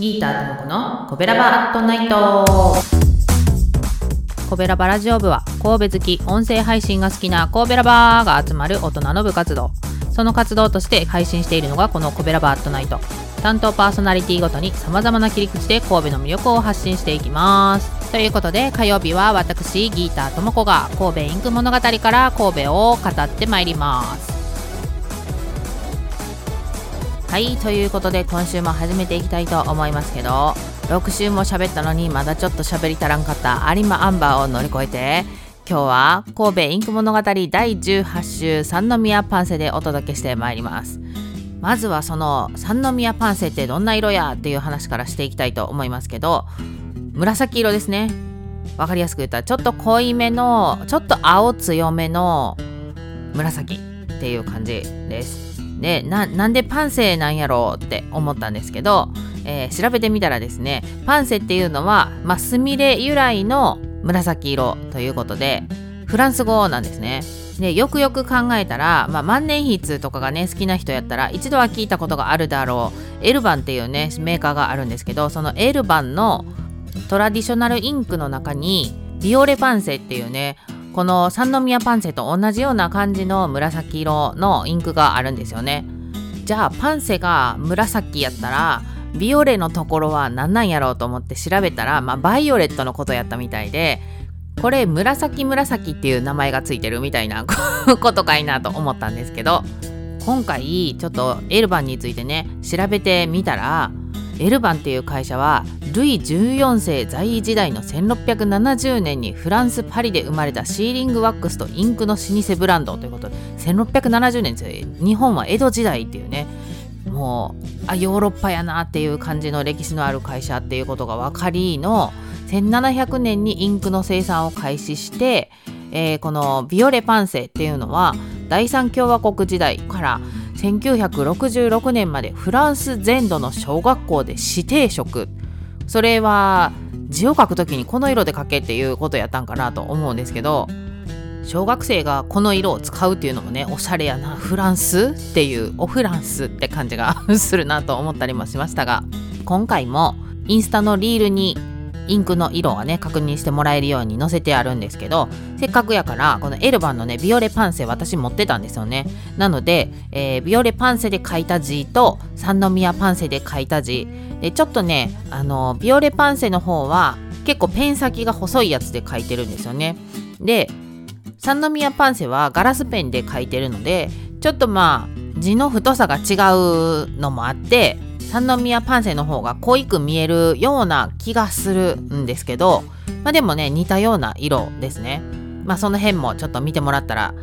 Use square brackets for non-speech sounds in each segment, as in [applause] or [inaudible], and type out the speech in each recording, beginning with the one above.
ギーターともこのコベラバアットナイト。コベラバラジオ部は神戸好き音声配信が好きなコベラバーが集まる大人の部活動。その活動として配信しているのがこのコベラバアットナイト。担当パーソナリティごとに様々な切り口で神戸の魅力を発信していきます。ということで火曜日は私ギーターともこが神戸インク物語から神戸を語ってまいります。はいということで今週も始めていきたいと思いますけど6週も喋ったのにまだちょっと喋り足らんかった有馬アンバーを乗り越えて今日は神戸インク物語第18週三宮パンセでお届けしてまいります。まずはその三宮パンセってどんな色やっていう話からしていきたいと思いますけど紫色ですね。わかりやすく言ったらちょっと濃いめのちょっと青強めの紫っていう感じです。でなんでパンセなんやろうって思ったんですけど、えー、調べてみたらですねパンセっていうのは、まあ、スミレ由来の紫色ということでフランス語なんですね。でよくよく考えたら、まあ、万年筆とかがね好きな人やったら一度は聞いたことがあるだろうエルバンっていうねメーカーがあるんですけどそのエルバンのトラディショナルインクの中にビオレパンセっていうねこの三宮パンセと同じような感じの紫色のインクがあるんですよね。じゃあパンセが紫やったらビオレのところは何なんやろうと思って調べたら、まあ、バイオレットのことやったみたいでこれ紫紫っていう名前がついてるみたいな [laughs] ことかいなと思ったんですけど今回ちょっとエルバンについてね調べてみたらエルバンっていう会社はルイ14世在位時代の1670年にフランス・パリで生まれたシーリングワックスとインクの老舗ブランドということで1670年ですよ日本は江戸時代っていうね。もうあヨーロッパやなっていう感じの歴史のある会社っていうことが分かりの1700年にインクの生産を開始して、えー、このビオレパンセっていうのは第三共和国時代から1966年までフランス全土の小学校で指定職それは字を書く時にこの色で書けっていうことやったんかなと思うんですけど小学生がこの色を使うっていうのもねおしゃれやなフランスっていうおフランスって感じが [laughs] するなと思ったりもしましたが今回もインスタのリールにインクの色はね確認してもらえるように載せてあるんですけどせっかくやからこのエルバンのねビオレパンセ私持ってたんですよね。なので、えー、ビオレパンセで書いた字と三宮パンセで書いた字。でちょっとねあのビオレパンセの方は結構ペン先が細いやつで書いてるんですよね。で三宮パンセはガラスペンで書いてるのでちょっとまあ字の太さが違うのもあって三宮パンセの方が濃いく見えるような気がするんですけど、まあ、でもね似たような色ですね。まあその辺もちょっと見てもらったら、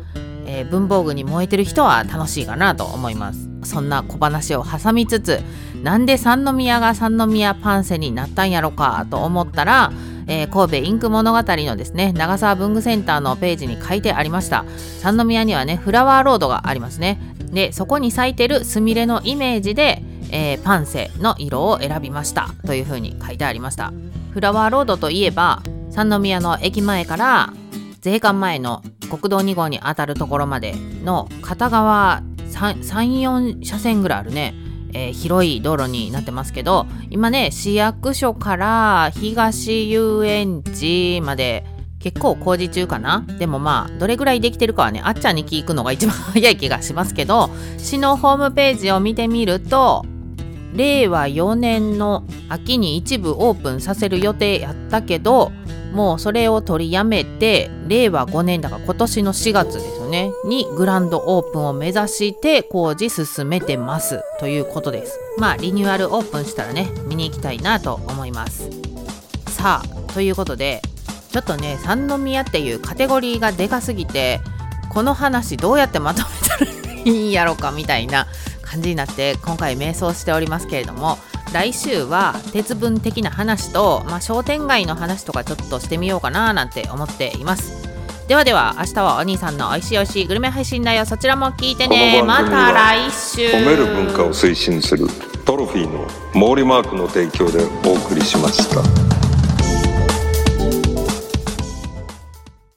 えー、文房具に燃えてる人は楽しいかなと思います。そんな小話を挟みつつなんで三宮が三宮パンセになったんやろかと思ったらえー、神戸インク物語のですね長沢文具センターのページに書いてありました。三宮にはねフラワーロードがありますね。でそこに咲いてるスミレのイメージでえー、パンセの色を選びましたというふうに書いてありました。フラワーロードといえば三宮の駅前から税関前の国道2号にあたるところまでの片側34車線ぐらいあるね、えー、広い道路になってますけど今ね市役所から東遊園地まで結構工事中かな？でもまあどれぐらいできてるかはねあっちゃんに聞くのが一番早い気がしますけど市のホームページを見てみると令和4年の秋に一部オープンさせる予定やったけどもうそれを取りやめて令和5年だから今年の4月ですよねにグランドオープンを目指して工事進めてますということです。まあリニューアルオープンしたらね見に行きたいなと思います。さあということでちょっとね三宮っていうカテゴリーがでかすぎてこの話どうやってまとめたらいいんやろかみたいな感じになって今回瞑想しておりますけれども来週は鉄分的な話と、まあ、商店街の話とかちょっとしてみようかななんて思っています。ではでは明日はお兄さんのおいしいおいしいグルメ配信だよそちらも聞いてね。また来週。褒める文化を推進するトロフィーの毛利マークの提供でお送りしました